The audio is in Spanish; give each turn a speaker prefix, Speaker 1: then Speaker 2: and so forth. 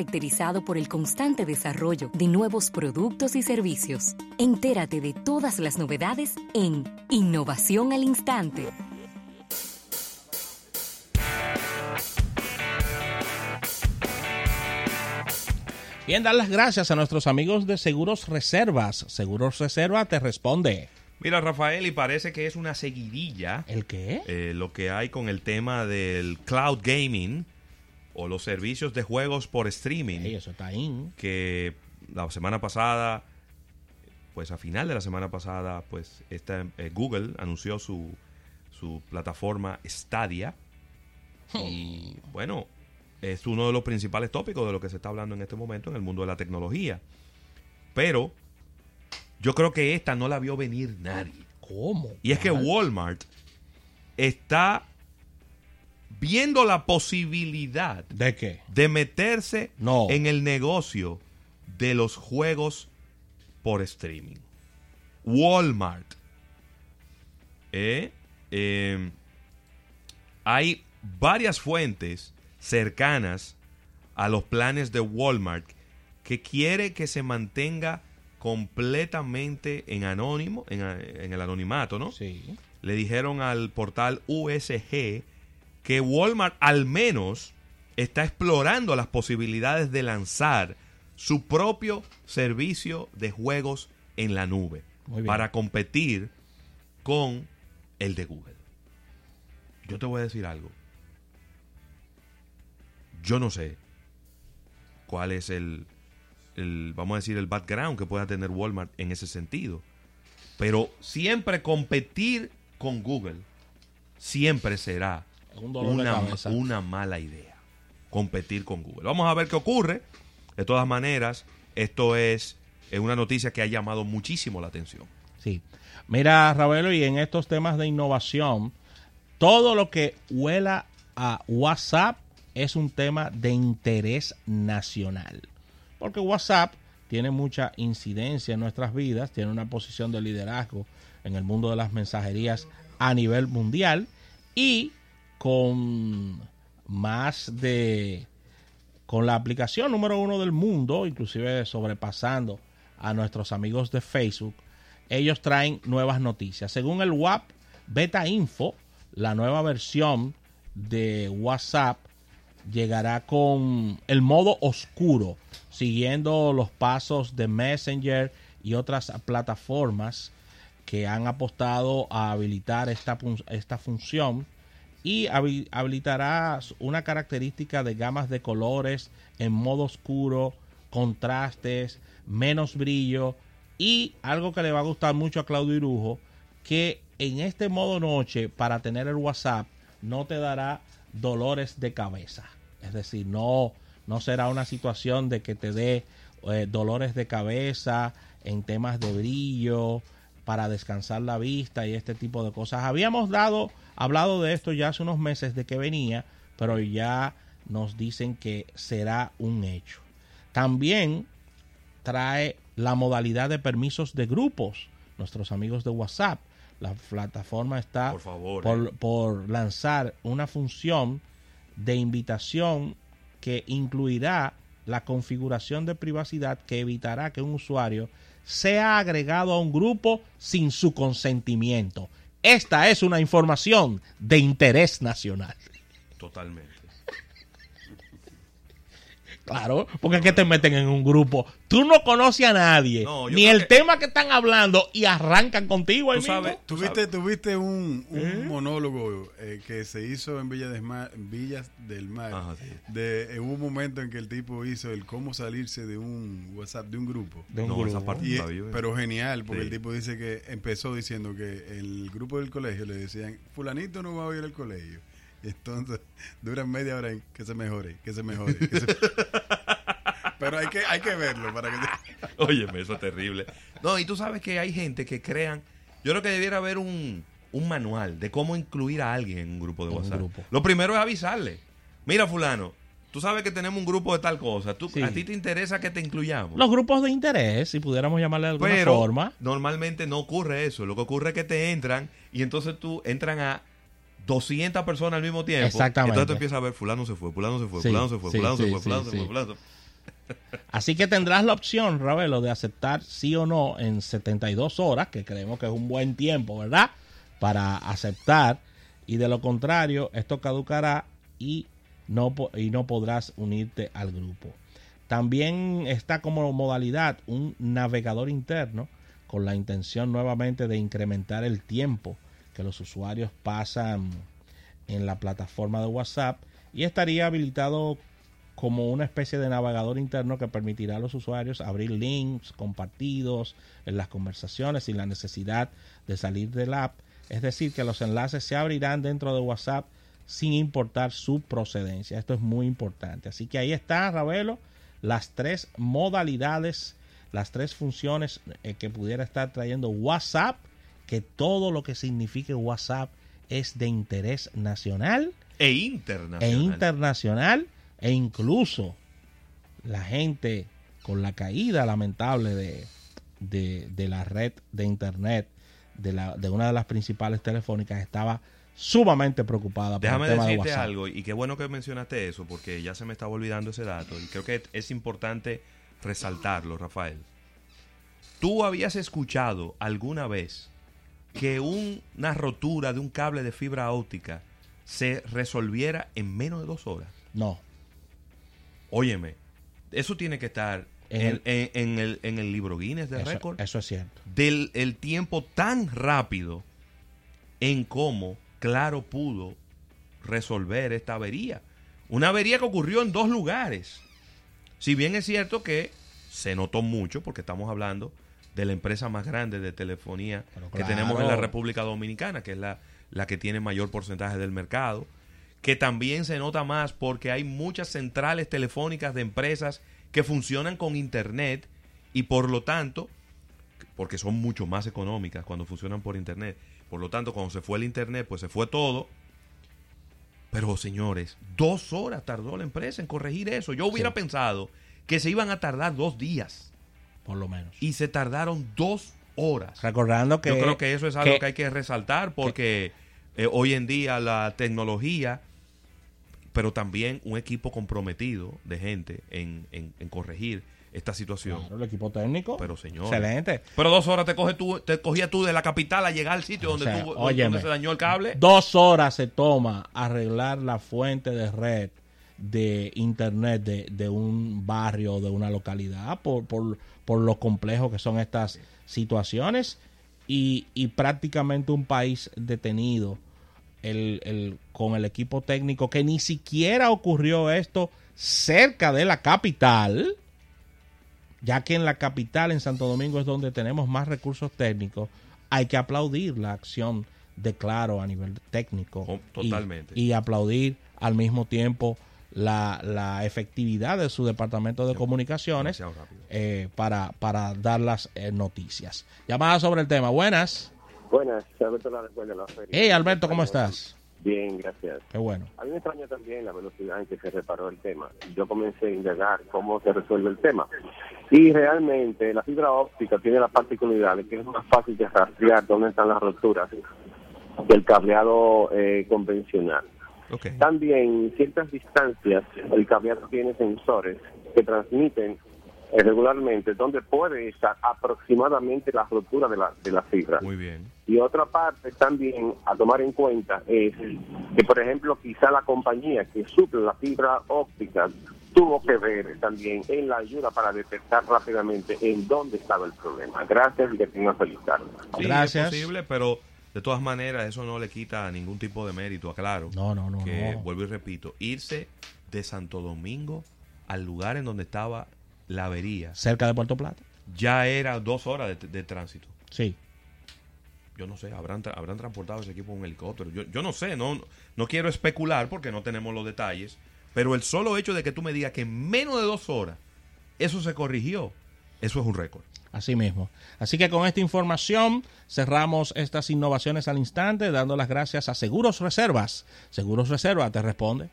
Speaker 1: caracterizado por el constante desarrollo de nuevos productos y servicios. Entérate de todas las novedades en Innovación al Instante.
Speaker 2: Bien, dar las gracias a nuestros amigos de Seguros Reservas. Seguros Reserva te responde.
Speaker 3: Mira, Rafael, y parece que es una seguidilla.
Speaker 2: ¿El qué?
Speaker 3: eh, lo que hay con el tema del cloud gaming o los servicios de juegos por streaming.
Speaker 2: Ey, eso está ahí.
Speaker 3: que la semana pasada, pues a final de la semana pasada, pues esta, eh, Google anunció su, su plataforma Stadia. Y bueno, es uno de los principales tópicos de lo que se está hablando en este momento en el mundo de la tecnología. Pero yo creo que esta no la vio venir nadie.
Speaker 2: ¿Cómo?
Speaker 3: Y es que. Walmart está viendo la posibilidad
Speaker 2: ¿De qué?
Speaker 3: de meterse
Speaker 2: No.
Speaker 3: en el negocio de los juegos por streaming. Walmart. Eh, eh, hay varias fuentes cercanas a los planes de Walmart que quiere que se mantenga completamente en anónimo, en, en el anonimato, ¿no?
Speaker 2: Sí.
Speaker 3: le dijeron al portal USG que Walmart al menos está explorando las posibilidades de lanzar su propio servicio de juegos en la nube para competir con el de Google. Yo te voy a decir algo. Yo no sé cuál es el, el, vamos a decir, el background que pueda tener Walmart en ese sentido. Pero siempre competir con Google siempre será
Speaker 2: un dolor de
Speaker 3: una,
Speaker 2: cabeza.
Speaker 3: una mala idea. Competir con Google. Vamos a ver qué ocurre. De todas maneras, esto es eh, una noticia que ha llamado muchísimo la atención.
Speaker 2: Sí. Mira, Ravelo, y en estos temas de innovación, todo lo que huela a WhatsApp es un tema de interés nacional. Porque WhatsApp tiene mucha incidencia en nuestras vidas, tiene una posición de liderazgo en el mundo de las mensajerías a nivel mundial y con más de con la aplicación número uno del mundo, inclusive sobrepasando a nuestros amigos de Facebook, ellos traen nuevas noticias. Según el WAP Beta Info, la nueva versión de WhatsApp llegará con el modo oscuro, siguiendo los pasos de Messenger y otras plataformas que han apostado a habilitar esta, esta función y habi- habilitará una característica de gamas de colores en modo oscuro, contrastes, menos brillo y algo que le va a gustar mucho a Claudio Irujo, que en este modo noche para tener el WhatsApp no te dará dolores de cabeza. Es decir, no, no será una situación de que te dé eh, dolores de cabeza en temas de brillo, para descansar la vista y este tipo de cosas. Habíamos dado, hablado de esto ya hace unos meses de que venía, pero ya nos dicen que será un hecho. También trae la modalidad de permisos de grupos, nuestros amigos de WhatsApp. La plataforma está
Speaker 3: Por favor,
Speaker 2: por,
Speaker 3: eh.
Speaker 2: por lanzar una función de invitación que incluirá la configuración de privacidad que evitará que un usuario sea agregado a un grupo sin su consentimiento. Esta es una información de interés nacional.
Speaker 3: Totalmente.
Speaker 2: Claro, porque es que te meten en un grupo. Tú no conoces a nadie,
Speaker 3: No,
Speaker 2: ni el
Speaker 3: que-
Speaker 2: tema que están hablando y arrancan contigo. ahí
Speaker 3: Tú sabes,
Speaker 2: mismo.
Speaker 4: Tuviste, tuviste un, un
Speaker 2: ¿Eh?
Speaker 4: monólogo eh, que se hizo en Villa del Mar, Villas del Mar.
Speaker 3: Ajá, sí.
Speaker 4: de, en un momento en que el tipo hizo el cómo salirse de un WhatsApp, de un grupo.
Speaker 2: De un
Speaker 3: No, esa
Speaker 2: grupo.
Speaker 3: parte
Speaker 4: Y, pero genial, porque
Speaker 3: Sí.
Speaker 4: el tipo dice que empezó diciendo que el grupo del colegio le decían, fulanito no va a ir al colegio. Y entonces duran media hora en que se mejore, que se mejore. que se- pero hay que, hay que verlo para que... te-
Speaker 3: Óyeme, eso es terrible. No, y tú sabes que hay gente que crean. Yo creo que debiera haber un, un manual de cómo incluir a alguien en un grupo de WhatsApp.
Speaker 2: grupo.
Speaker 3: Lo primero es avisarle. Mira, Fulano, tú sabes que tenemos un grupo de tal cosa. ¿Tú,
Speaker 2: Sí.
Speaker 3: ¿A ti te interesa que te incluyamos?
Speaker 2: Los grupos de interés, si pudiéramos llamarle de alguna
Speaker 3: Pero
Speaker 2: forma.
Speaker 3: normalmente no ocurre eso. Lo que ocurre es que te entran y entonces tú entran a 200 personas al mismo tiempo.
Speaker 2: Exactamente.
Speaker 3: Entonces tú empiezas a ver, fulano se fue, fulano se fue,
Speaker 2: Sí,
Speaker 3: fulano se fue,
Speaker 2: sí,
Speaker 3: fulano se
Speaker 2: sí,
Speaker 3: fue, fulano
Speaker 2: sí,
Speaker 3: se fue, fulano se fue.
Speaker 2: Así que tendrás la opción, Ravelo, de aceptar sí o no en 72 horas, que creemos que es un buen tiempo, ¿verdad? Para aceptar. Y de lo contrario, esto caducará y no, y no podrás unirte al grupo. También está como modalidad un navegador interno con la intención nuevamente de incrementar el tiempo que los usuarios pasan en la plataforma de WhatsApp y estaría habilitado como una especie de navegador interno que permitirá a los usuarios abrir links compartidos en las conversaciones sin la necesidad de salir del app. Es decir, que los enlaces se abrirán dentro de WhatsApp sin importar su procedencia. Esto es muy importante. Así que ahí está, Ravelo, las tres modalidades, las tres funciones eh, que pudiera estar trayendo WhatsApp, que todo lo que signifique WhatsApp es de interés nacional
Speaker 3: e internacional.
Speaker 2: E internacional e incluso la gente con la caída lamentable de, de, la red de internet de, la, de una de las principales telefónicas estaba sumamente preocupada
Speaker 3: por Déjame el tema decirte algo, y qué bueno que mencionaste eso, porque ya se me estaba olvidando ese dato, y creo que es importante resaltarlo, Rafael. ¿Tú habías escuchado alguna vez que una rotura de un cable de fibra óptica se resolviera en menos de dos horas?
Speaker 2: No.
Speaker 3: Óyeme, eso tiene que estar en, el, en, el, libro Guinness de récord.
Speaker 2: Eso es cierto.
Speaker 3: Del el tiempo tan rápido en cómo Claro pudo resolver esta avería. Una avería que ocurrió en dos lugares. Si bien es cierto que se notó mucho, porque estamos hablando de la empresa más grande de telefonía que tenemos en la República Dominicana, que es la, la que tiene mayor porcentaje del mercado que también se nota más porque hay muchas centrales telefónicas de empresas que funcionan con Internet y por lo tanto, porque son mucho más económicas cuando funcionan por Internet, por lo tanto cuando se fue el Internet pues se fue todo. Pero señores, dos horas tardó la empresa en corregir eso. Yo hubiera pensado que se iban a tardar dos días.
Speaker 2: Por lo menos.
Speaker 3: Y se tardaron dos horas.
Speaker 2: Recordando que...
Speaker 3: Yo creo que eso es algo que, hay que resaltar porque eh, hoy en día la tecnología pero también un equipo comprometido de gente en, corregir esta situación.
Speaker 2: el equipo técnico.
Speaker 3: Pero señor.
Speaker 2: Excelente.
Speaker 3: Pero dos horas te coge tú, te cogía tú de la capital a llegar al sitio donde, se dañó el cable.
Speaker 2: Dos horas se toma arreglar la fuente de red de internet de, un barrio o de una localidad por, por, por lo complejo que son estas situaciones y, y prácticamente un país detenido el, con el equipo técnico, que ni siquiera ocurrió esto cerca de la capital, ya que en la capital, en Santo Domingo, es donde tenemos más recursos técnicos, hay que aplaudir la acción de Claro a nivel técnico.
Speaker 3: Oh, totalmente.
Speaker 2: Y, aplaudir al mismo tiempo la, efectividad de su departamento de comunicaciones eh, para, para dar las eh, noticias. Llamada sobre el tema. Buenas.
Speaker 5: Buenas, Alberto la de la
Speaker 2: feria. Hey Alberto, ¿cómo estás?
Speaker 5: Bien, gracias.
Speaker 2: Qué bueno.
Speaker 5: A mí me extraña también la velocidad en que se reparó el tema. Yo comencé a indagar cómo se resuelve el tema. Y realmente la fibra óptica tiene la particularidad de que es más fácil de rastrear dónde están las roturas que el cableado eh, convencional. También, en ciertas distancias, el cableado tiene sensores que transmiten eh, regularmente donde puede estar aproximadamente la rotura de la, de la fibra.
Speaker 3: Muy bien.
Speaker 5: Y otra parte también a tomar en cuenta es que, por ejemplo, quizá la compañía que suple la fibra óptica tuvo que ver también en la ayuda para detectar rápidamente en dónde estaba el problema. Gracias y que tenga feliz tarde.
Speaker 2: Gracias.
Speaker 3: Es posible, pero de todas maneras eso no le quita ningún tipo de mérito, aclaro.
Speaker 2: No, no, no.
Speaker 3: Que, vuelvo y repito, irse de Santo Domingo al lugar en donde estaba la avería.
Speaker 2: Cerca de Puerto Plata.
Speaker 3: Ya era dos horas de, tránsito.
Speaker 2: Sí.
Speaker 3: Yo no sé, habrán, habrán transportado ese equipo en un helicóptero. Yo, yo no sé, no, no quiero especular porque no tenemos los detalles. Pero el solo hecho de que tú me digas que en menos de dos horas eso se corrigió, eso es un récord.
Speaker 2: Así mismo. Así que con esta información cerramos estas innovaciones al instante, dando las gracias a Seguros Reservas. Seguros Reservas te responde.